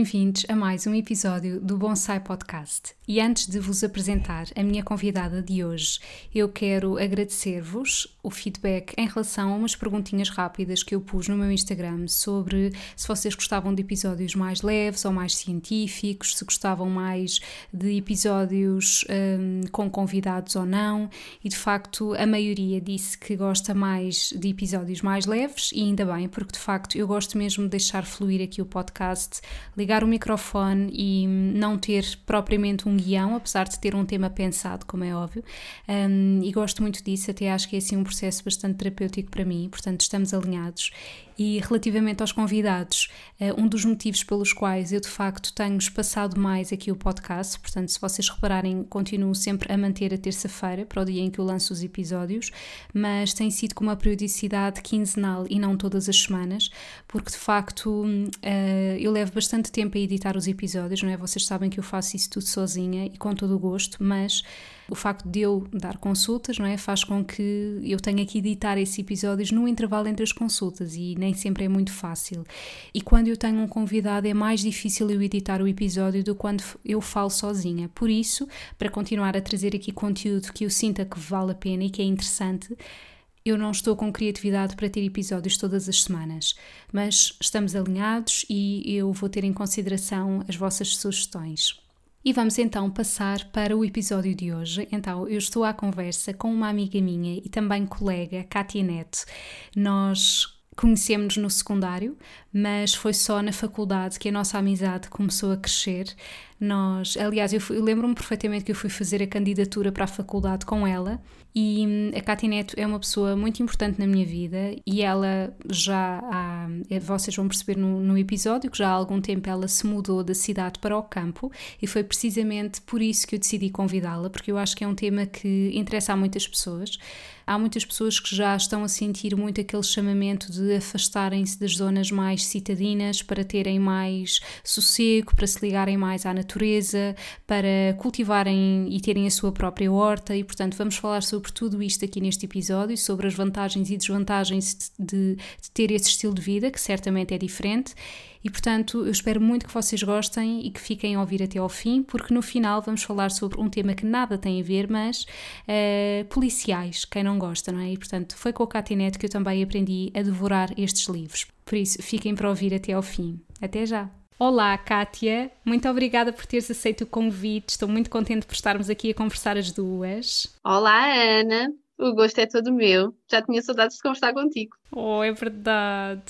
Bem-vindos a mais um episódio do Bonsai Podcast. E antes de vos apresentar a minha convidada de hoje, eu quero agradecer-vos o feedback em relação a umas perguntinhas rápidas que eu pus no meu Instagram sobre se vocês gostavam de episódios mais leves ou mais científicos, se gostavam mais de episódios um, com convidados ou não. E de facto, a maioria disse que gosta mais de episódios mais leves, e ainda bem, porque de facto eu gosto mesmo de deixar fluir aqui o podcast ligar o microfone e não ter propriamente um guião, apesar de ter um tema pensado, como é óbvio, um, e gosto muito disso, até acho que é assim um processo bastante terapêutico para mim, portanto estamos alinhados. E relativamente aos convidados, eh, um dos motivos pelos quais eu de facto tenho espaçado mais aqui o podcast, portanto, se vocês repararem, continuo sempre a manter a terça-feira para o dia em que eu lanço os episódios, mas tem sido com uma periodicidade quinzenal e não todas as semanas, porque de facto eh, eu levo bastante tempo a editar os episódios, não é? Vocês sabem que eu faço isso tudo sozinha e com todo o gosto, mas o facto de eu dar consultas, não é? Faz com que eu tenha que editar esses episódios no intervalo entre as consultas e nem sempre é muito fácil. E quando eu tenho um convidado é mais difícil eu editar o episódio do que quando eu falo sozinha. Por isso, para continuar a trazer aqui conteúdo que eu sinta que vale a pena e que é interessante, eu não estou com criatividade para ter episódios todas as semanas, mas estamos alinhados e eu vou ter em consideração as vossas sugestões. E vamos então passar para o episódio de hoje. Então, eu estou à conversa com uma amiga minha e também colega, Kátia Neto. Nós conhecemos-nos no secundário, mas foi só na faculdade que a nossa amizade começou a crescer. Nós, aliás, eu, eu lembro-me perfeitamente que eu fui fazer a candidatura para a faculdade com ela e hum, a Cátia Neto é uma pessoa muito importante na minha vida e ela já há, eh, vocês vão perceber no, no, episódio que já há algum tempo ela se mudou da cidade para o campo e foi precisamente por isso que eu decidi convidá-la, porque eu acho que é um tema que interessa a muitas pessoas. Há muitas pessoas que já estão a sentir muito aquele chamamento de afastarem-se das zonas mais citadinas para terem mais sossego, para se ligarem mais à natureza, para cultivarem e terem a sua própria horta. E, portanto, vamos falar sobre tudo isto aqui neste episódio, sobre as vantagens e desvantagens de, de ter esse estilo de vida, que certamente é diferente e portanto, eu espero muito que vocês gostem e que fiquem a ouvir até ao fim, porque no final vamos falar sobre um tema que nada tem a ver, mas uh, policiais, quem não gosta, não é? E portanto, foi com o Catinet que eu também aprendi a devorar estes livros. Por isso, fiquem para ouvir até ao fim. Até já! Olá, Kátia. Muito obrigada por teres aceito o convite. Estou muito contente por estarmos aqui a conversar as duas. Olá, Ana. O gosto é todo meu. Já tinha saudades de conversar contigo. Oh, é verdade.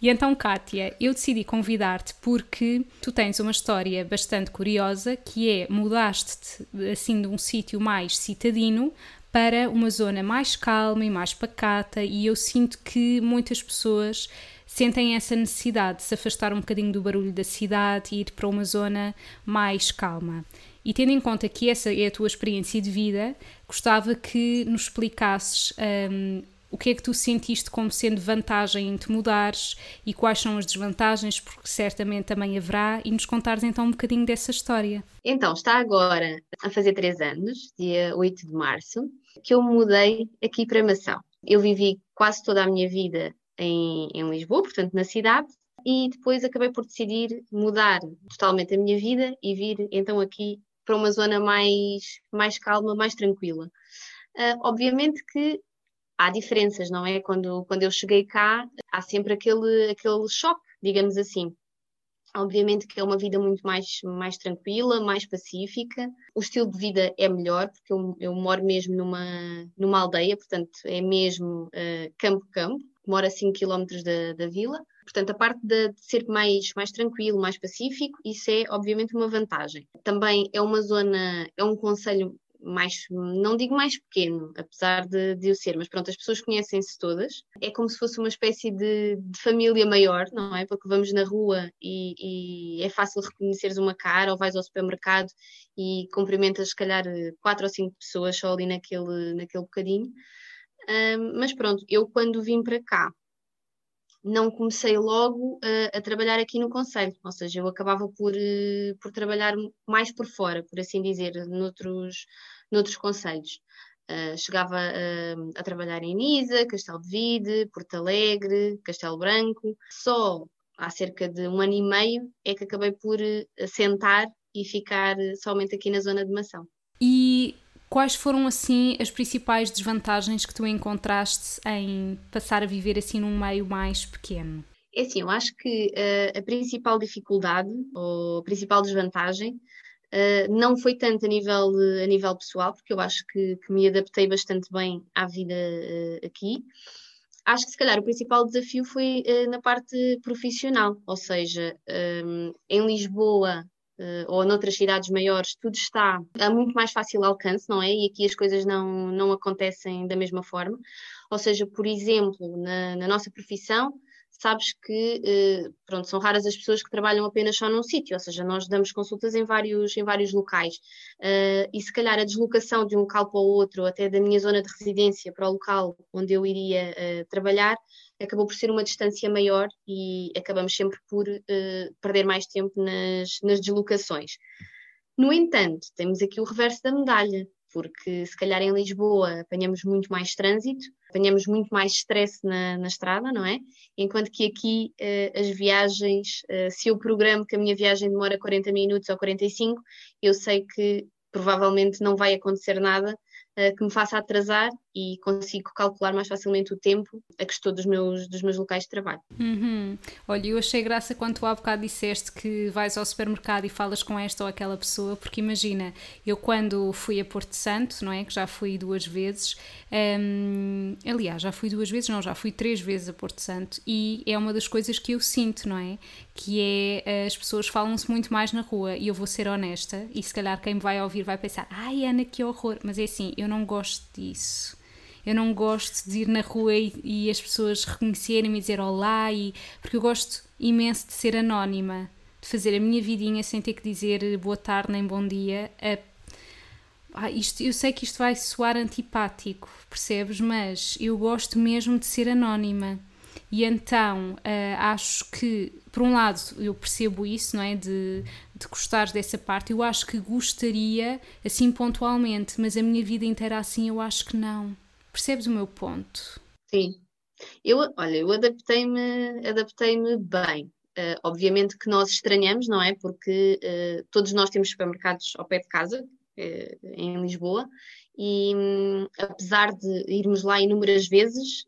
E então, Kátia, eu decidi convidar-te porque tu tens uma história bastante curiosa que é mudaste-te assim de um sítio mais citadino para uma zona mais calma e mais pacata e eu sinto que muitas pessoas sentem essa necessidade de se afastar um bocadinho do barulho da cidade e ir para uma zona mais calma. E tendo em conta que essa é a tua experiência de vida, gostava que nos explicasses um, o que é que tu sentiste como sendo vantagem em te mudares e quais são as desvantagens, porque certamente também haverá, e nos contares então um bocadinho dessa história. Então, está agora a fazer três anos, dia 8 de março, que eu mudei aqui para Mação. Eu vivi quase toda a minha vida em, em Lisboa, portanto na cidade, e depois acabei por decidir mudar totalmente a minha vida e vir então aqui para uma zona mais, mais calma, mais tranquila. Uh, obviamente que há diferenças, não é? Quando, quando eu cheguei cá, há sempre aquele, aquele choque, digamos assim. Obviamente que é uma vida muito mais, mais tranquila, mais pacífica. O estilo de vida é melhor, porque eu, eu moro mesmo numa, numa aldeia, portanto é mesmo campo-campo, uh, moro a 5 km da, da vila. Portanto, a parte de, ser mais, mais tranquilo, mais pacífico, isso é obviamente uma vantagem. Também é uma zona, é um conselho mais, não digo mais pequeno, apesar de, de o ser, mas pronto, as pessoas conhecem-se todas. É como se fosse uma espécie de, de, família maior, não é? Porque vamos na rua e, e, é fácil reconheceres uma cara, ou vais ao supermercado e cumprimentas, se calhar, quatro ou cinco pessoas só ali naquele, naquele bocadinho. Um, mas pronto, eu quando vim para cá, não comecei logo a, a, trabalhar aqui no Conselho, ou seja, eu acabava por, uh, por trabalhar mais por fora, por assim dizer, noutros, noutros conselhos. Uh, chegava uh, a trabalhar em Nisa, Castelo de Vide, Porto Alegre, Castelo Branco. Só há cerca de um ano e meio é que acabei por assentar e ficar somente aqui na zona de Mação. E Quais foram, assim, as principais desvantagens que tu encontraste em passar a viver assim num meio mais pequeno? É assim, eu acho que uh, a principal dificuldade ou a principal desvantagem uh, não foi tanto a nível, a nível pessoal, porque eu acho que, que me adaptei bastante bem à vida uh, aqui. Acho que se calhar o principal desafio foi na parte profissional, ou seja, um, em Lisboa uh, ou noutras cidades maiores, tudo está a muito mais fácil alcance, não é? E aqui as coisas não, não acontecem da mesma forma. Ou seja, por exemplo, na, na nossa profissão, sabes que eh, pronto, são raras as pessoas que trabalham apenas só num sítio, ou seja, nós damos consultas em vários, em vários locais. Uh, e se calhar a deslocação de um local para o outro, até da minha zona de residência para o local onde eu iria uh, trabalhar, acabou por ser uma distância maior e acabamos sempre por perder mais tempo nas, nas deslocações. No entanto, temos aqui o reverso da medalha, porque se calhar em Lisboa apanhamos muito mais trânsito, apanhamos muito mais stress na, na estrada, não é? Enquanto que aqui uh, as viagens, uh, se eu programo que a minha viagem demora 40 minutos ou 45, eu sei que provavelmente não vai acontecer nada uh, que me faça atrasar e consigo calcular mais facilmente o tempo a que estou dos meus, dos meus locais de trabalho. Uhum. Olha, eu achei graça quando tu há bocado disseste que vais ao supermercado e falas com esta ou aquela pessoa, porque imagina, eu quando fui a Porto Santo, não é? Que já fui duas vezes, um, aliás, já fui duas vezes, não, já fui três vezes a Porto Santo e é uma das coisas que eu sinto, não é? Que é as pessoas falam-se muito mais na rua e eu vou ser honesta e se calhar quem vai ouvir vai pensar, ai Ana, que horror, mas é assim, eu não gosto disso eu não gosto de ir na rua e, e as pessoas reconhecerem-me e dizer olá, e, porque eu gosto imenso de ser anónima, de fazer a minha vidinha sem ter que dizer boa tarde nem bom dia. A, ah, isto, eu sei que isto vai soar antipático, percebes? Mas eu gosto mesmo de ser anónima. E então uh, acho que, por um lado, eu percebo isso, não é? De, de gostar dessa parte, eu acho que gostaria assim pontualmente, mas a minha vida inteira assim eu acho que não. Percebes o meu ponto? Sim. Eu, olha, eu adaptei-me adaptei-me bem. Uh, obviamente que nós estranhamos, não é? Porque uh, todos nós temos supermercados ao pé de casa, uh, em Lisboa, e um, apesar de irmos lá inúmeras vezes,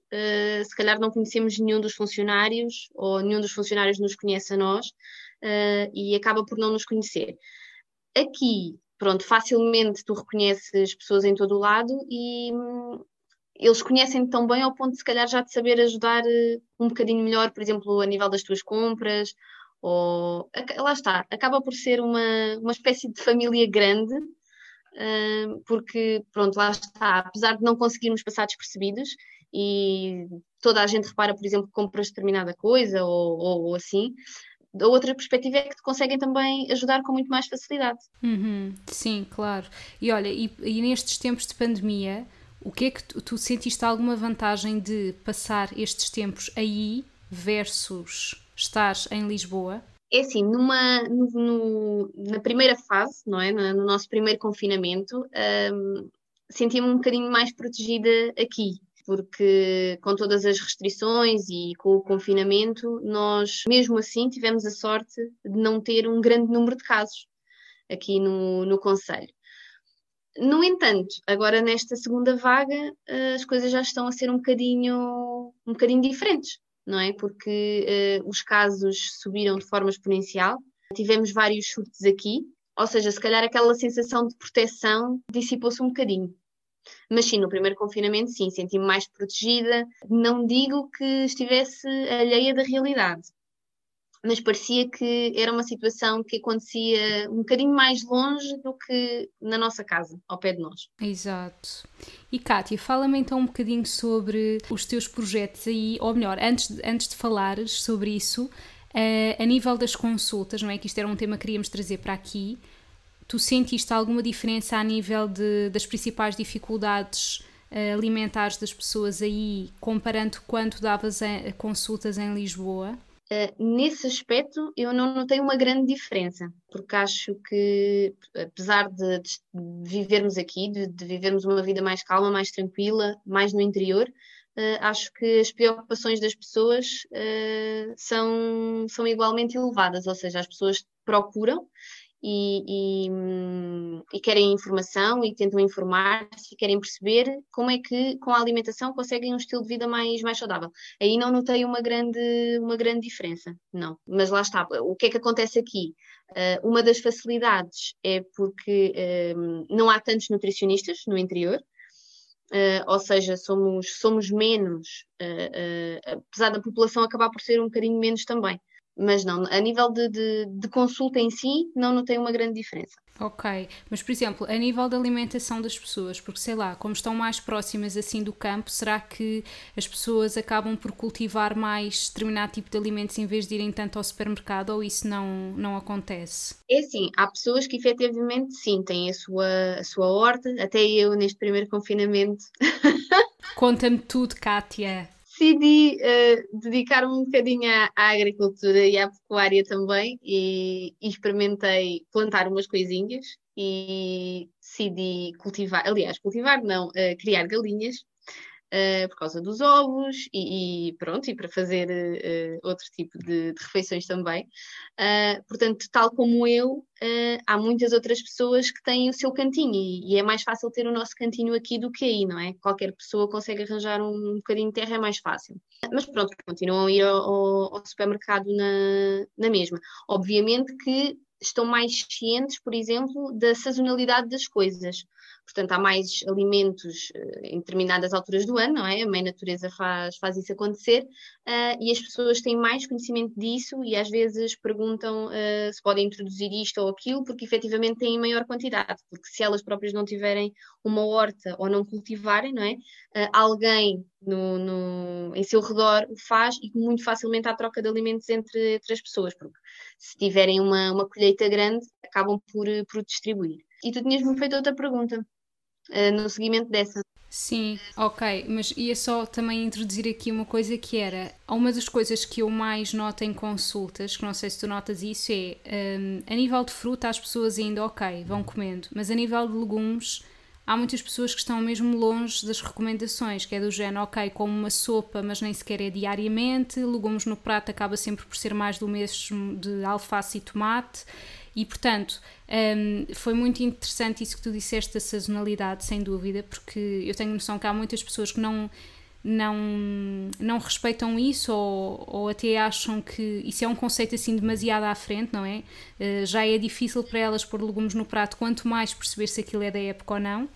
se calhar não conhecemos nenhum dos funcionários, ou nenhum dos funcionários nos conhece a nós, e acaba por não nos conhecer. Aqui, pronto, facilmente tu reconheces pessoas em todo o lado e, hum, eles conhecem tão bem ao ponto de se calhar já te saber ajudar eh, um bocadinho melhor, por exemplo, a nível das tuas compras, ou lá está, acaba por ser uma, uma espécie de família grande, uh, porque pronto, lá está, apesar de não conseguirmos passar despercebidos e toda a gente repara, por exemplo, que compras determinada coisa ou, ou, ou assim, a outra perspectiva é que te conseguem também ajudar com muito mais facilidade. Uhum, sim, claro. E olha, e, e nestes tempos de pandemia, o que é que tu, tu sentiste alguma vantagem de passar estes tempos aí versus estar em Lisboa? É assim, numa, no, na primeira fase, não é? No, no nosso primeiro confinamento, um, senti-me um bocadinho mais protegida aqui, porque com todas as restrições e com o confinamento, nós mesmo assim tivemos a sorte de não ter um grande número de casos aqui no, no Conselho. No entanto, agora nesta segunda vaga, eh, as coisas já estão a ser um bocadinho, um bocadinho diferentes, não é? Porque uh, os casos subiram de forma exponencial, tivemos vários chutes aqui, ou seja, se calhar aquela sensação de proteção dissipou-se um bocadinho. Mas sim, no primeiro confinamento, sim, senti-me mais protegida. Não digo que estivesse alheia da realidade, mas parecia que era uma situação que acontecia um bocadinho mais longe do que na nossa casa, ao pé de nós. Exato. E Kátia, fala-me então um bocadinho sobre os teus projetos aí, ou melhor, antes de, antes de falares sobre isso, uh, a nível das consultas, não é? Que isto era um tema que queríamos trazer para aqui. Tu sentiste alguma diferença a nível de, das principais dificuldades uh, alimentares das pessoas aí, comparando quando davas a, consultas em Lisboa? Uh, nesse aspecto, eu não notei uma grande diferença, porque acho que, apesar de, de vivermos aqui, de, de, vivermos uma vida mais calma, mais tranquila, mais no interior, uh, acho que as preocupações das pessoas uh, são, são igualmente elevadas, ou seja, as pessoas procuram e, e, e, querem informação e tentam informar-se e querem perceber como é que com a alimentação conseguem um estilo de vida mais, mais saudável. Aí não notei uma grande, uma grande diferença, não. Mas lá está, o que é que acontece aqui? Uh, uma das facilidades é porque uh, não há tantos nutricionistas no interior, uh, ou seja, somos, somos menos, apesar da população acabar por ser um bocadinho menos também mas não, a nível de, de, de, consulta em si, não notei uma grande diferença. Ok, mas por exemplo, a nível da alimentação das pessoas, porque sei lá, como estão mais próximas assim do campo, será que as pessoas acabam por cultivar mais determinado tipo de alimentos em vez de irem tanto ao supermercado ou isso não, não acontece? É assim, há pessoas que efetivamente sim, têm a sua, a sua horta, até eu neste primeiro confinamento. Conta-me tudo, Kátia decidi uh, dedicar-me um bocadinho à, à, agricultura e à pecuária também e, e, experimentei plantar umas coisinhas e decidi cultivar, aliás, cultivar não, uh, criar galinhas uh, por causa dos ovos e, e, pronto, e para fazer uh, outro tipo de, de refeições também. Uh, portanto, tal como eu, há muitas outras pessoas que têm o seu cantinho e, e, é mais fácil ter o nosso cantinho aqui do que aí, não é? Qualquer pessoa consegue arranjar um bocadinho de terra, é mais fácil. Mas pronto, continuam a ir ao, ao supermercado na, na mesma. Obviamente que estão mais cientes, por exemplo, da sazonalidade das coisas portanto há mais alimentos uh, em determinadas alturas do ano, não é? A mãe natureza faz, faz isso acontecer uh, e as pessoas têm mais conhecimento disso e às vezes perguntam uh, se podem introduzir isto ou aquilo, porque efetivamente têm maior quantidade, porque se elas próprias não tiverem uma horta ou não cultivarem, não é? alguém no, no, em seu redor o faz e muito facilmente há troca de alimentos entre, entre as pessoas, porque se tiverem uma, uma colheita grande acabam por, por distribuir. E tu tinhas-me feito outra pergunta uh, no seguimento dessa. Sim, ok, mas ia só também introduzir aqui uma coisa que era uma das coisas que eu mais noto em consultas, que não sei se tu notas isso, é um, a nível de fruta as pessoas ainda ok, vão comendo, mas a nível de legumes há muitas pessoas que estão mesmo longe das recomendações, que é do género, ok, como uma sopa, mas nem sequer é diariamente, legumes no prato acaba sempre por ser mais do mesmo de alface e tomate. E, portanto, um, foi muito interessante isso que tu disseste da sazonalidade, sem dúvida, porque eu tenho noção que há muitas pessoas que não não, não respeitam isso ou, ou até acham que isso é um conceito assim demasiado à frente, não é? Uh, já é difícil para elas pôr legumes no prato, quanto mais perceber se aquilo é da época ou não.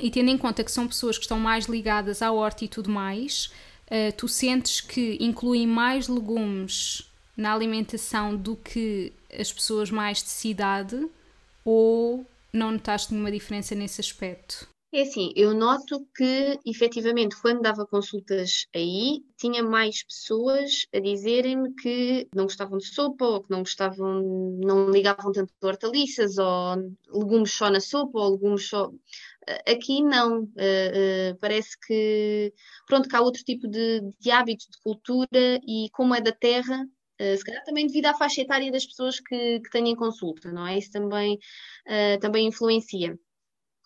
E tendo em conta que são pessoas que estão mais ligadas à horta e tudo mais, uh, tu sentes que incluem mais legumes na alimentação do que as pessoas mais de cidade ou não notaste nenhuma diferença nesse aspecto? É assim, eu noto que efetivamente quando dava consultas aí, tinha mais pessoas a dizerem-me que não gostavam de sopa ou que não gostavam, não ligavam tanto a hortaliças ou legumes só na sopa ou legumes só. Aqui não, uh, uh, parece que pronto, que há outro tipo de, de hábitos de cultura e como é da terra, Uh, se calhar também devido à faixa etária das pessoas que, que têm consulta, não é? Isso também, uh, também influencia.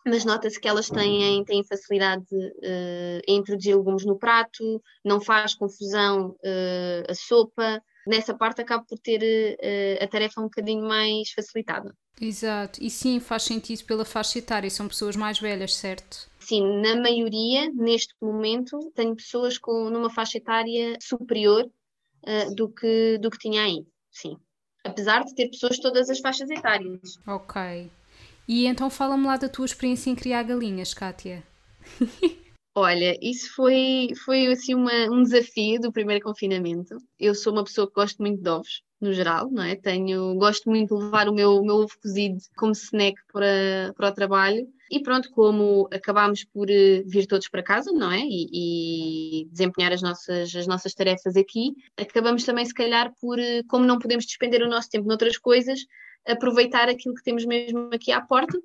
Mas nota-se que elas têm, têm facilidade uh, em introduzir legumes no prato, não faz confusão a sopa. Nessa parte acaba por ter a tarefa um bocadinho mais facilitada. Exato, e sim, faz sentido pela faixa etária, são pessoas mais velhas, certo? Sim, na maioria, neste momento, tenho pessoas com numa faixa etária superior uh, do, que, do que tinha aí, sim. Apesar de ter pessoas de todas as faixas etárias. Ok. E então fala-me lá da tua experiência em criar galinhas, Kátia. Olha, isso foi, foi assim uma, um desafio do primeiro confinamento. Eu sou uma pessoa que gosto muito de ovos no geral, não é? Tenho, gosto muito de levar o meu, meu ovo cozido como snack para, para o trabalho. E pronto, como acabámos por eh, vir todos para casa, não é? E, e, desempenhar as nossas, as nossas tarefas aqui, acabamos também, se calhar, por, eh, como não podemos despender o nosso tempo noutras coisas, aproveitar aquilo que temos mesmo aqui à porta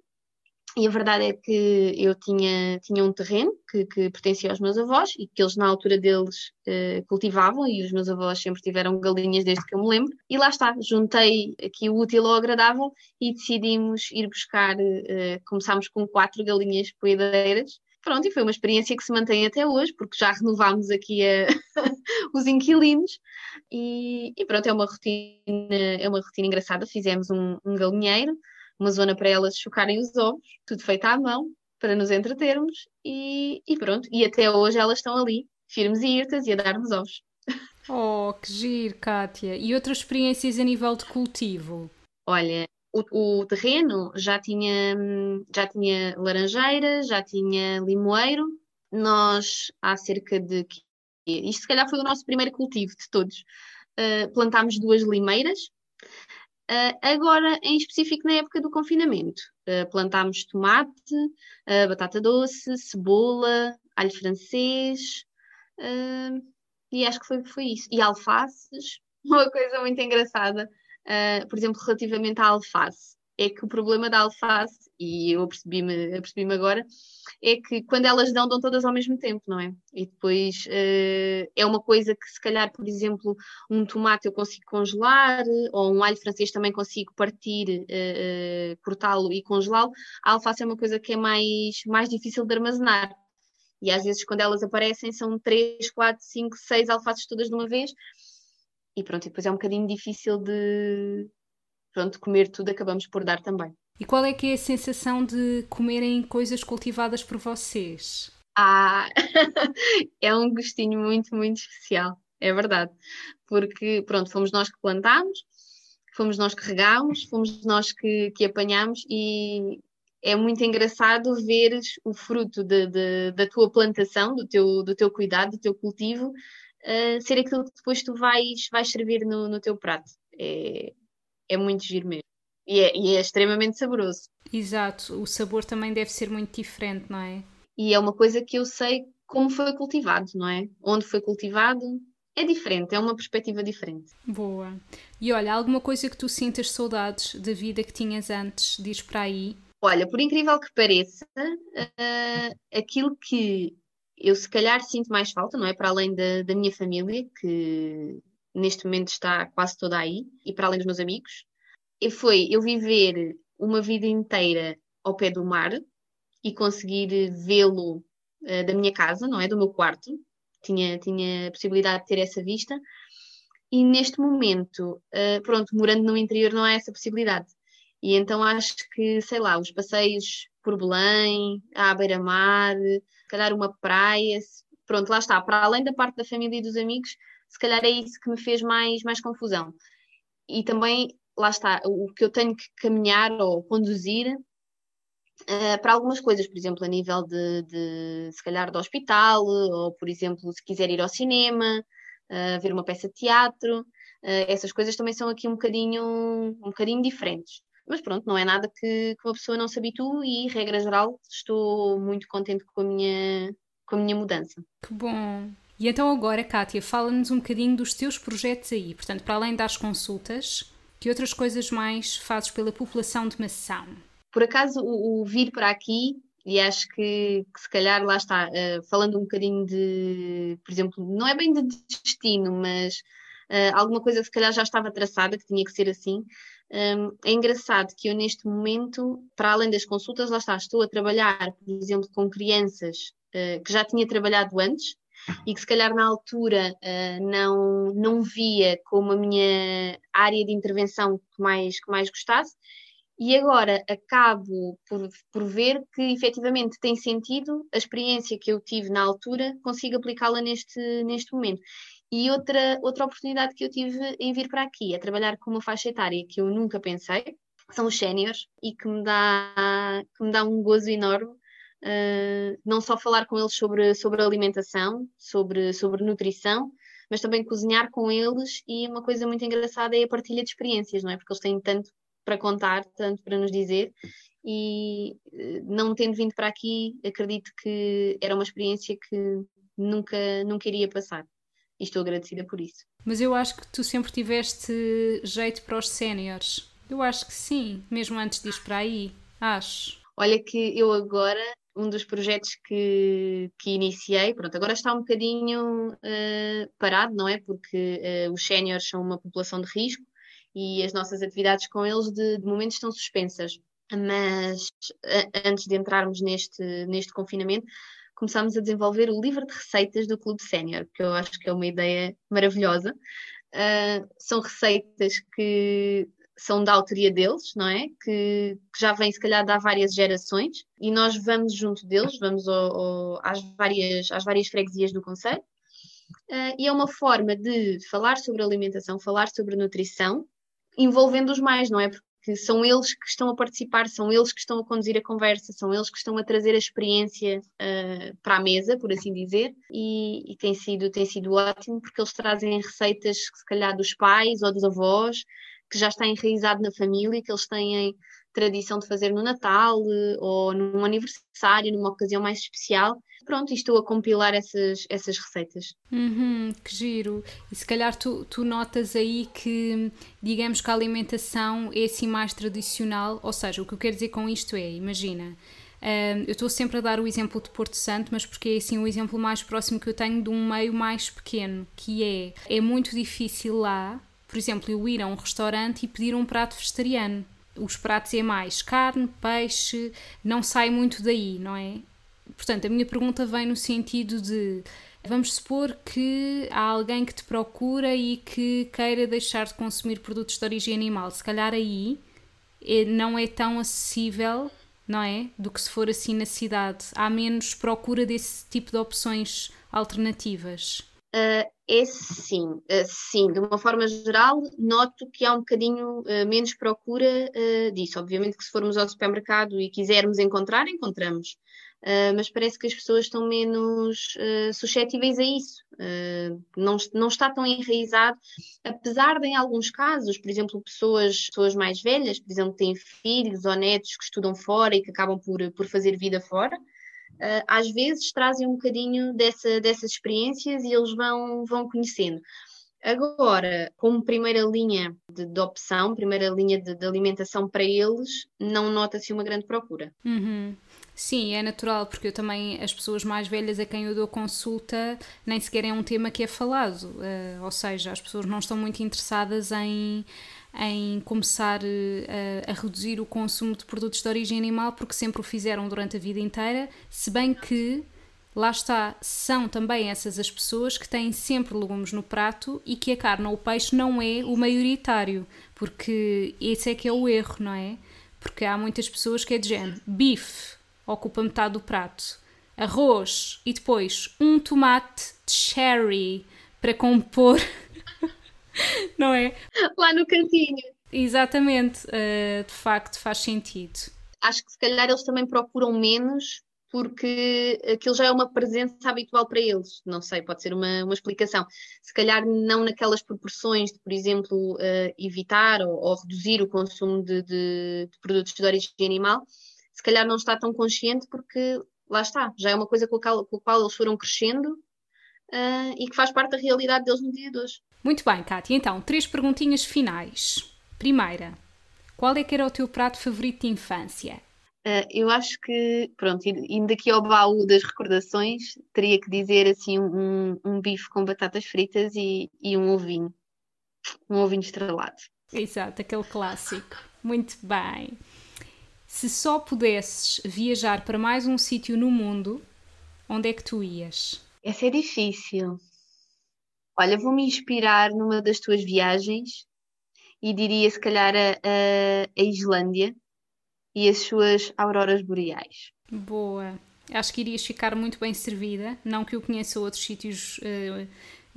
e a verdade é que eu tinha, tinha um terreno que, que pertencia aos meus avós e que eles, na altura deles, eh, cultivavam, e os meus avós sempre tiveram galinhas desde que eu me lembro. E lá está, juntei aqui o útil ao agradável e decidimos ir buscar. Eh, começámos com quatro galinhas poedeiras. Pronto, e foi uma experiência que se mantém até hoje, porque já renovámos aqui a, os inquilinos. E, e, pronto, é uma rotina, é uma rotina engraçada. Fizemos um, um galinheiro uma zona para elas chocarem os ovos, tudo feito à mão, para nos entretermos e, e pronto. E até hoje elas estão ali, firmes e irtas e a dar-nos ovos. Oh, que giro, Kátia. E outras experiências a nível de cultivo? Olha, o, o, terreno já tinha, já tinha laranjeiras, já tinha limoeiro. Nós, há cerca de. Isto se calhar foi o nosso primeiro cultivo de todos. Uh, plantámos duas limeiras Uh, agora, em específico, na época do confinamento, uh, plantámos tomate, batata doce, cebola, alho francês, e acho que foi, foi isso. E alfaces, uma coisa muito engraçada, por exemplo, relativamente à alface é que o problema da alface, e eu percebi-me percebi agora, é que quando elas dão, dão todas ao mesmo tempo, não é? E depois uh, é uma coisa que, se calhar, por exemplo, um tomate eu consigo congelar, ou um alho francês também consigo partir, uh, uh, cortá-lo e congelá-lo. A alface é uma coisa que é mais, mais difícil de armazenar. E às vezes, quando elas aparecem, são 3, 4, 5, 6 alfaces todas de uma vez. E pronto, e depois é um bocadinho difícil de, pronto, comer tudo acabamos por dar também. E qual é que é a sensação de comerem coisas cultivadas por vocês? Ah, é um gostinho muito, muito especial, é verdade. Porque, pronto, fomos nós que plantámos, fomos nós que regámos, fomos nós que, que apanhámos e é muito engraçado veres o fruto de, de, da tua plantação, do teu, do teu cuidado, do teu cultivo, uh, ser aquilo que depois tu vais, vais servir no, no teu prato. É, é muito giro mesmo. E é, e é extremamente saboroso. Exato, o sabor também deve ser muito diferente, não é? E é uma coisa que eu sei como foi cultivado, não é? Onde foi cultivado é diferente, é uma perspectiva diferente. Boa. E olha, alguma coisa que tu sintas saudades da vida que tinhas antes, diz para aí? Olha, por incrível que pareça, uh, aquilo que eu se calhar sinto mais falta, não é? Para além da, da minha família, que neste momento está quase toda aí, e para além dos meus amigos, e foi eu viver uma vida inteira ao pé do mar e conseguir vê-lo uh, da minha casa, não é? Do meu quarto. Tinha, tinha a possibilidade de ter essa vista. E neste momento, uh, pronto, morando no interior não há essa possibilidade. E então acho que, sei lá, os passeios por Belém, à beira-mar, calhar uma praia, pronto, lá está. Para além da parte da família e dos amigos, se calhar é isso que me fez mais, mais confusão. E também, lá está, o que eu tenho que caminhar ou conduzir uh, para algumas coisas, por exemplo, a nível de, de, se calhar, do hospital, ou, por exemplo, se quiser ir ao cinema, uh, ver uma peça de teatro, uh, essas coisas também são aqui um bocadinho, um bocadinho diferentes. Mas pronto, não é nada que, que uma pessoa não se habitue e, regra geral, estou muito contente com a minha, com a minha mudança. Que bom! E então agora, Kátia, fala-nos um bocadinho dos teus projetos aí. Portanto, para além das consultas, que outras coisas mais fazes pela população de Mação? Por acaso, o, o vir para aqui, e acho que, que se calhar lá está, uh, falando um bocadinho de, por exemplo, não é bem de destino, mas uh, alguma coisa que se calhar já estava traçada, que tinha que ser assim. Um, é engraçado que eu neste momento, para além das consultas, lá está, estou a trabalhar, por exemplo, com crianças uh, que já tinha trabalhado antes, e que se calhar na altura uh, não, não via como a minha área de intervenção que mais, que mais gostasse, e agora acabo por, por ver que efetivamente tem sentido a experiência que eu tive na altura, consigo aplicá-la neste, neste momento. E outra, outra oportunidade que eu tive em vir para aqui é trabalhar com uma faixa etária que eu nunca pensei, são os séniores, e que me, dá, que me dá um gozo enorme Uh, não só falar com eles sobre, sobre alimentação, sobre, sobre nutrição, mas também cozinhar com eles e uma coisa muito engraçada é a partilha de experiências, não é? Porque eles têm tanto para contar, tanto para nos dizer e eh, não tendo vindo para aqui, acredito que era uma experiência que nunca, nunca iria passar. E estou agradecida por isso. Mas eu acho que tu sempre tiveste jeito para os séniores. Eu acho que sim, mesmo antes de ir para aí. Acho. Olha que eu agora, um dos projetos que, que iniciei, pronto, agora está um bocadinho uh, parado, não é? Porque uh, os séniores são uma população de risco e as nossas atividades com eles de, de momento estão suspensas. Mas uh, antes de entrarmos neste, neste confinamento, começámos a desenvolver o livro de receitas do Clube Sénior, que eu acho que é uma ideia maravilhosa. Uh, são receitas que são da autoria deles, não é? Que, que, já vem se calhar de há várias gerações e nós vamos junto deles, vamos ao, ao, às, várias, às várias freguesias do Conselho. Uh, e é uma forma de falar sobre alimentação, falar sobre nutrição, envolvendo os mais, não é? Porque que são eles que estão a participar, são eles que estão a conduzir a conversa, são eles que estão a trazer a experiência uh, para a mesa, por assim dizer, e, e, tem, sido, tem sido ótimo porque eles trazem receitas, se calhar, dos pais ou dos avós, que já está enraizado na família, que eles têm tradição de fazer no Natal eh, ou num aniversário, numa ocasião mais especial. Pronto, e estou a compilar essas, essas receitas. Uhum, que giro. E se calhar tu, tu notas aí que, digamos que a alimentação é assim mais tradicional, ou seja, o que eu quero dizer com isto é, imagina, Uh, eu estou sempre a dar o exemplo de Porto Santo, mas porque é assim o exemplo mais próximo que eu tenho de um meio mais pequeno, que é é muito difícil lá, por exemplo, eu ir a um restaurante e pedir um prato vegetariano os pratos é mais carne, peixe, não sai muito daí, não é? Portanto, a minha pergunta vem no sentido de vamos supor que há alguém que te procura e que queira deixar de consumir produtos de origem animal. Se calhar aí é, não é tão acessível, não é? Do que se for assim na cidade. Há menos procura desse tipo de opções alternativas. Uh, é sim, uh, sim, de uma forma geral, noto que há um bocadinho uh, menos procura disso. Obviamente que se formos ao supermercado e quisermos encontrar, encontramos. mas parece que as pessoas estão menos suscetíveis a isso. não, não está tão enraizado, apesar de em alguns casos, por exemplo, pessoas, pessoas mais velhas, por exemplo, têm filhos ou netos que estudam fora e que acabam por, por fazer vida fora, uh, às vezes trazem um bocadinho dessa, dessas experiências e eles vão, vão conhecendo. Agora, como primeira linha de, de opção, primeira linha de, de, alimentação para eles, não nota-se uma grande procura. Uhum. Sim, é natural, porque eu também, as pessoas mais velhas a quem eu dou consulta, nem sequer é um tema que é falado. Uh, ou seja, as pessoas não estão muito interessadas em em começar eh, a, a, reduzir o consumo de produtos de origem animal porque sempre o fizeram durante a vida inteira, se bem que lá está, são também essas as pessoas que têm sempre legumes no prato e que a carne ou o peixe não é o maioritário, porque esse é que é o erro, não é? Porque há muitas pessoas que é de género, bife ocupa metade do prato, arroz e depois um tomate cherry para compor não é? Lá no cantinho. Exatamente, uh, de facto faz sentido. Acho que se calhar eles também procuram menos porque aquilo já é uma presença habitual para eles. Não sei, pode ser uma, uma explicação. Se calhar não naquelas proporções de, por exemplo, uh, evitar ou, ou, reduzir o consumo de, de, de, produtos de origem animal, se calhar não está tão consciente porque lá está, já é uma coisa com a qual, com a qual eles foram crescendo uh, e que faz parte da realidade deles no dia de hoje. Muito bem, Kátia. Então, três perguntinhas finais. Primeira, qual é que era o teu prato favorito de infância? Uh, eu acho que, pronto, indo aqui ao baú das recordações, teria que dizer assim um, um bife com batatas fritas e, e um ovinho. Um ovinho estrelado. Exato, aquele clássico. Muito bem. Se só pudesses viajar para mais um sítio no mundo, onde é que tu ias? Essa é difícil. Olha, vou-me inspirar numa das tuas viagens e diria se calhar a, a, Islândia e as suas auroras boreais. Boa. Acho que irias ficar muito bem servida. Não que eu conheça outros sítios, uh,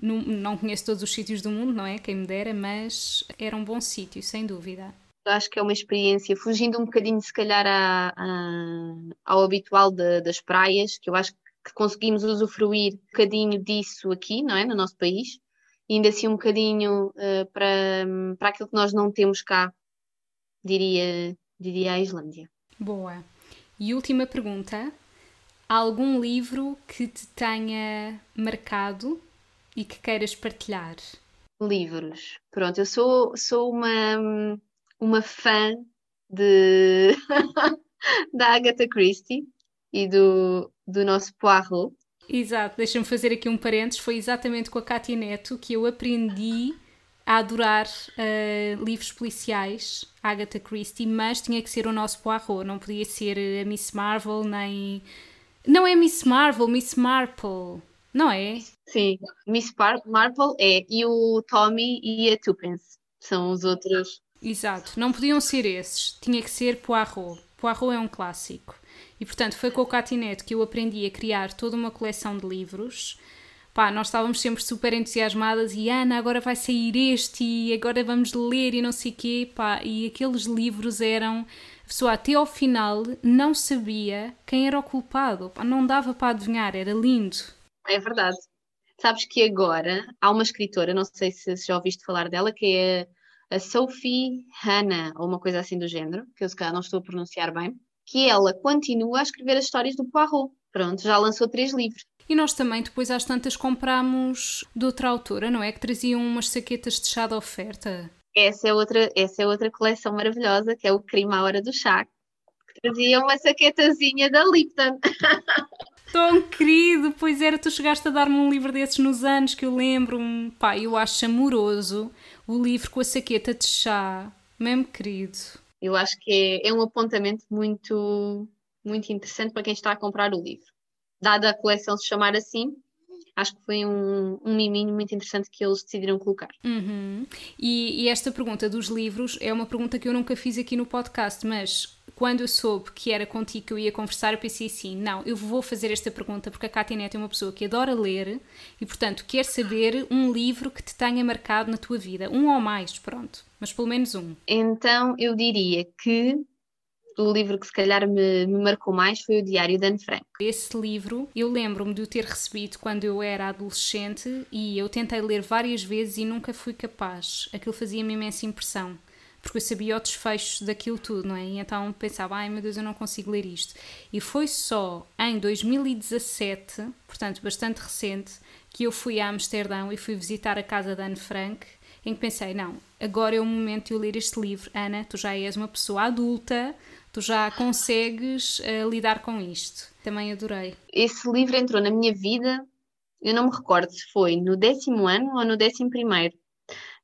não, não conheço todos os sítios do mundo, não é? Quem me dera, mas era um bom sítio, sem dúvida. Eu acho que é uma experiência, fugindo um bocadinho, se calhar, a, a, ao habitual de, das praias, que eu acho que conseguimos usufruir um bocadinho disso aqui, não é? No nosso país. indo assim um bocadinho uh, para, para aquilo que nós não temos cá, diria, diria a Islândia. Boa. E última pergunta: há algum livro que te tenha marcado e que queiras partilhar? Livros. Pronto, eu sou, sou uma, uma fã de da Agatha Christie e do, do nosso Poirot. Exato, deixa-me fazer aqui um parênteses. Foi exatamente com a Cátia Neto que eu aprendi a adorar uh, livros policiais, Agatha Christie, mas tinha que ser o nosso Poirot, não podia ser a Miss Marvel, nem. Não é Miss Marvel, Miss Marple, não é? Sim, Miss Marple é, e o Tommy e a Tuppence são os outros. Exato, não podiam ser esses, tinha que ser Poirot. Poirot é um clássico. E portanto foi com o Catineto que eu aprendi a criar toda uma coleção de livros. Pá, nós estávamos sempre super entusiasmadas e Ana, agora vai sair este e agora vamos ler e não sei quê. Pá, e aqueles livros eram. A pessoa até ao final não sabia quem era o culpado. Pá, não dava para adivinhar, era lindo. É verdade. Sabes que agora há uma escritora, não sei se já ouviste falar dela, que é a Sophie Hanna, ou uma coisa assim do género, que eu se calhar não estou a pronunciar bem, que ela continua a escrever as histórias do Poirot. Pronto, já lançou três livros. E nós também, depois às tantas, compramos de outra autora, não é? Que traziam umas saquetas de chá de oferta. Essa é outra, essa é outra coleção maravilhosa, que é o Crime à Hora do Chá, que trazia uma saquetazinha da Lipton. Tão querido, pois era, tu chegaste a dar-me um livro desses nos anos que eu lembro-me. Pá, eu acho amoroso o livro com a saqueta de chá, mesmo querido. Eu acho que é, é um apontamento muito, muito interessante para quem está a comprar o livro. Dada a coleção se chamar assim, acho que foi um, um miminho muito interessante que eles decidiram colocar. Uhum. E, e, esta pergunta dos livros é uma pergunta que eu nunca fiz aqui no podcast, mas quando eu soube que era contigo que eu ia conversar, eu pensei assim: não, eu vou fazer esta pergunta porque a Cátia Neto é uma pessoa que adora ler e, portanto, quer saber um livro que te tenha marcado na tua vida. Um ou mais, pronto, mas pelo menos um. Então eu diria que o livro que se calhar me, me, marcou mais foi o Diário de Anne Frank. Esse livro eu lembro-me de o ter recebido quando eu era adolescente e eu tentei ler várias vezes e nunca fui capaz. Aquilo fazia-me imensa impressão porque eu sabia o desfecho daquilo tudo, não é? E então pensava, ai meu Deus, eu não consigo ler isto. E foi só em 2017, portanto bastante recente, que eu fui a Amsterdão e fui visitar a casa da Anne Frank, em que pensei, não, agora é o momento de eu ler este livro. Ana, tu já és uma pessoa adulta, tu já consegues uh, lidar com isto. Também adorei. Esse livro entrou na minha vida, eu não me recordo se foi no décimo ano ou no décimo primeiro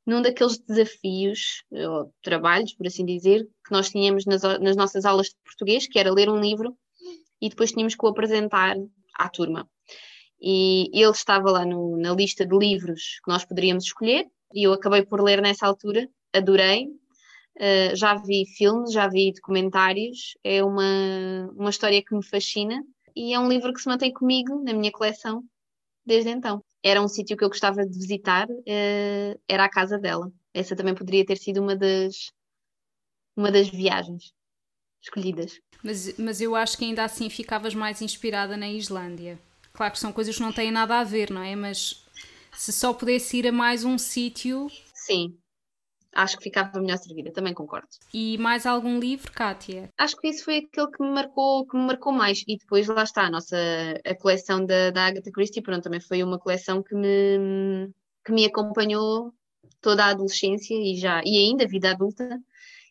num daqueles desafios, ou trabalhos, por assim dizer, que nós tínhamos nas, nas nossas aulas de português, que era ler um livro e depois tínhamos que o apresentar à turma. E ele estava lá no, na lista de livros que nós poderíamos escolher, e eu acabei por ler nessa altura, adorei. Uh, já vi filmes, já vi documentários, é uma, uma história que me fascina e é um livro que se mantém comigo na minha coleção desde então era um sítio que eu gostava de visitar, uh, era a casa dela. Essa também poderia ter sido uma das, uma das viagens escolhidas. Mas, mas eu acho que ainda assim ficavas mais inspirada na Islândia. Claro que são coisas que não têm nada a ver, não é? Mas se só pudesse ir a mais um sítio. Sim, acho que ficava melhor servida, também concordo. E mais algum livro, Kátia? Acho que isso foi aquele que me marcou, que me marcou mais. E depois lá está a nossa a coleção da, da Agatha Christie, pronto, também foi uma coleção que me, que me acompanhou toda a adolescência e já e ainda a vida adulta.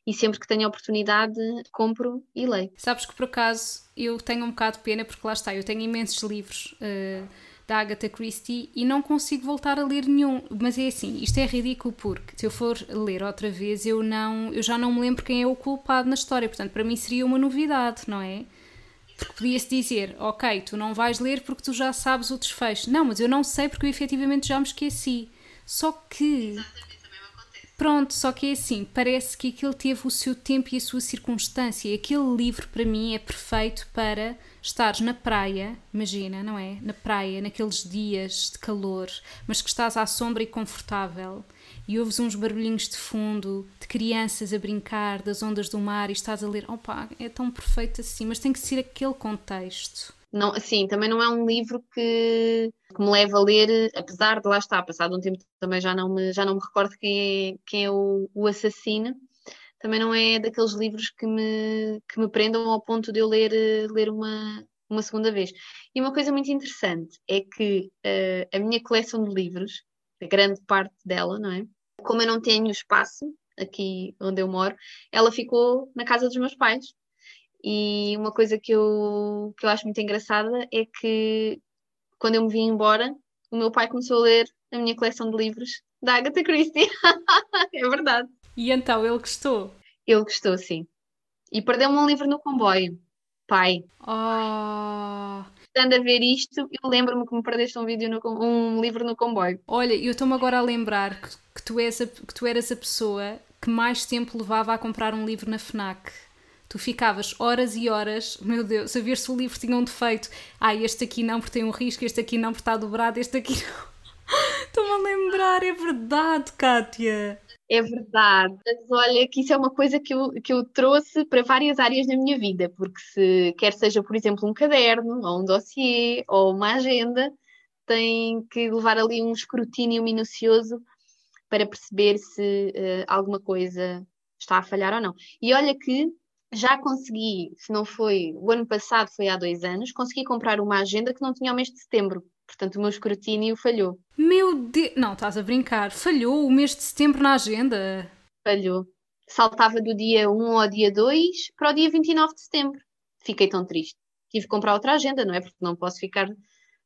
E sempre que tenho oportunidade, compro e leio. Sabes que por acaso eu tenho um bocado de pena, porque lá está, eu tenho imensos livros. Uh da Agatha Christie e não consigo voltar a ler nenhum. Mas é assim, isto é ridículo porque se eu for ler outra vez eu não, eu já não me lembro quem é o culpado na história, portanto para mim seria uma novidade, não é? Porque podia-se dizer, ok, tu não vais ler porque tu já sabes o desfecho. Não, mas eu não sei porque eu efetivamente já me esqueci. Só que Pronto, só que é assim, parece que aquilo teve o seu tempo e a sua circunstância. Aquele livro para mim é perfeito para estares na praia, imagina, não é? Na praia, naqueles dias de calor, mas que estás à sombra e confortável e ouves uns barulhinhos de fundo, de crianças a brincar, das ondas do mar e estás a ler, opa, é tão perfeito assim, mas tem que ser aquele contexto. Não, assim, também não é um livro que, que, me leva a ler, apesar de lá estar, passado um tempo também já não me, já não me recordo quem é, quem é o, o assassino, também não é daqueles livros que me, que me prendam ao ponto de eu ler, ler uma, uma segunda vez. E uma coisa muito interessante é que uh, a minha coleção de livros, a grande parte dela, não é? Como eu não tenho espaço aqui onde eu moro, ela ficou na casa dos meus pais. E uma coisa que eu, que eu acho muito engraçada é que quando eu me vim embora, o meu pai começou a ler a minha coleção de livros da Agatha Christie. é verdade. E então ele gostou? Ele gostou, sim. E perdeu-me um livro no comboio. Pai. Oh. Estando a ver isto, eu lembro-me que me perdeste um vídeo no, um livro no comboio. Olha, eu estou-me agora a lembrar que, que, tu és a, que tu eras a pessoa que mais tempo levava a comprar um livro na FNAC. Tu ficavas horas e horas, meu Deus, a ver se o livro tinha um defeito. Ah, este aqui não porque tem um risco, este aqui não porque está dobrado, este aqui não. Estou-me a lembrar, é verdade, Kátia. É verdade. Mas olha que isso é uma coisa que eu, que eu trouxe para várias áreas da minha vida, porque se quer seja, por exemplo, um caderno, ou um dossiê, ou uma agenda, tem que levar ali um escrutínio minucioso para perceber se uh, alguma coisa está a falhar ou não. E olha que já consegui, se não foi o ano passado, foi há dois anos, consegui comprar uma agenda que não tinha o mês de setembro. Portanto, o meu escrutínio falhou. Meu Deus! Não, estás a brincar. Falhou o mês de setembro na agenda? Falhou. Saltava do dia 1 ao dia 2 para o dia 29 de setembro. Fiquei tão triste. Tive que comprar outra agenda, não é? Porque não posso ficar,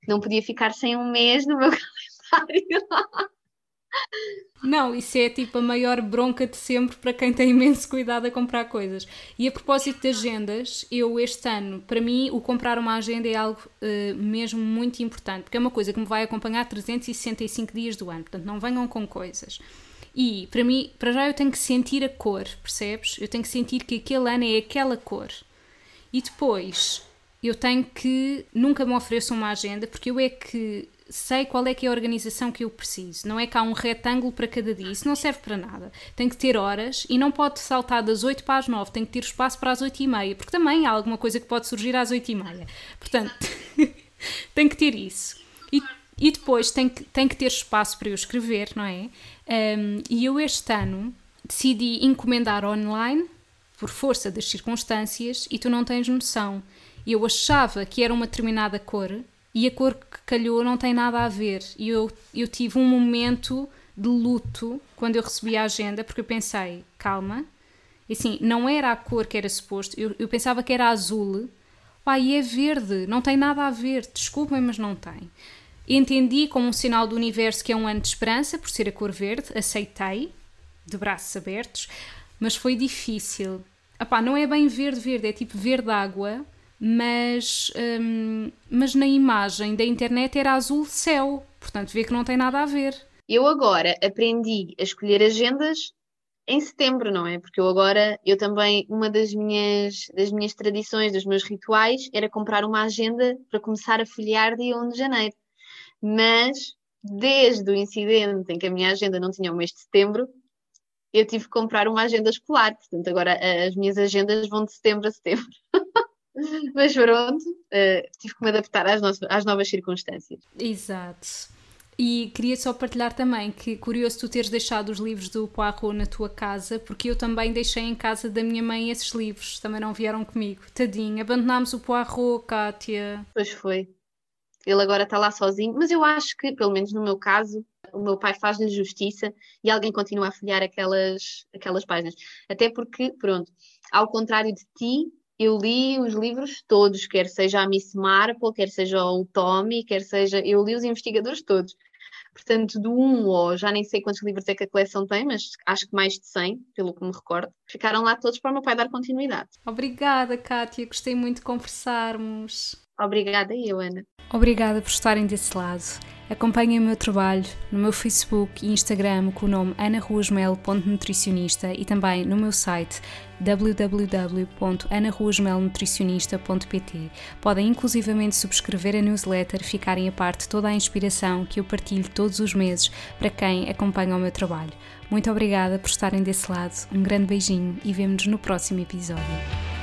não podia ficar sem um mês no meu calendário. Não, isso é tipo a maior bronca de sempre para quem tem imenso cuidado a comprar coisas. E a propósito de agendas, eu este ano, para mim, o comprar uma agenda é algo uh, mesmo muito importante, porque é uma coisa que me vai acompanhar 365 dias do ano, portanto não venham com coisas. E para mim, para já eu tenho que sentir a cor, percebes? Eu tenho que sentir que aquele ano é aquela cor. E depois eu tenho que nunca me ofereço uma agenda porque eu é que sei qual é que é a organização que eu preciso. Não é que há um retângulo para cada dia. Isso não serve para nada. Tem que ter horas e não pode saltar das 8 para as 9. Tem que ter espaço para as 8 e meia. Porque também há alguma coisa que pode surgir às 8 e meia. Portanto, tem que ter isso. E, e depois tem que, tem que ter espaço para eu escrever, não é? Um, e eu este ano decidi encomendar online por força das circunstâncias e tu não tens noção. Eu achava que era uma determinada cor e a cor que calhou não tem nada a ver. E eu, eu tive um momento de luto quando eu recebi a agenda, porque eu pensei, calma, e assim, não era a cor que era suposto, eu, eu pensava que era azul, pai, é verde, não tem nada a ver, desculpem, mas não tem. Entendi como um sinal do universo que é um ano de esperança, por ser a cor verde, aceitei, de braços abertos, mas foi difícil. Epá, não é bem verde, verde, é tipo verde água, mas, hum, mas na imagem da internet era azul céu, portanto vê que não tem nada a ver. Eu agora aprendi a escolher agendas em setembro, não é? Porque eu agora, eu também, uma das minhas, das minhas tradições, dos meus rituais, era comprar uma agenda para começar a folhear dia 1 de janeiro. Mas, desde o incidente em que a minha agenda não tinha o mês de setembro, eu tive que comprar uma agenda escolar. Portanto, agora as minhas agendas vão de setembro a setembro. Mas pronto, uh, tive que me adaptar às, no às novas circunstâncias. Exato. E queria só partilhar também que curioso tu teres deixado os livros do Poirot na tua casa, porque eu também deixei em casa da minha mãe esses livros, também não vieram comigo. Tadinho, abandonámos o Poirot, Kátia. Pois foi. Ele agora está lá sozinho, mas eu acho que, pelo menos no meu caso, o meu pai faz-lhe justiça e alguém continua a folhear aquelas, aquelas páginas. Até porque, pronto, ao contrário de ti, eu li os livros todos, quer seja a Miss Marple, quer seja o Tommy, quer seja. Eu li os investigadores todos. Portanto, do 1 ou já nem sei quantos livros é que a coleção tem, mas acho que mais de 100, pelo que me recordo. Ficaram lá todos para o meu pai dar continuidade. Obrigada, Kátia. Gostei muito de conversarmos. Obrigada eu, Ana. Obrigada por estarem desse lado. Acompanhem o meu trabalho no meu Facebook e Instagram com o nome anaruasmel.nutricionista e também no meu site www.anaruasmelnutricionista.pt. Podem inclusivamente subscrever a newsletter e ficarem a parte toda a inspiração que eu partilho todos os meses para quem acompanha o meu trabalho. Muito obrigada por estarem desse lado, um grande beijinho e vemo-nos no próximo episódio.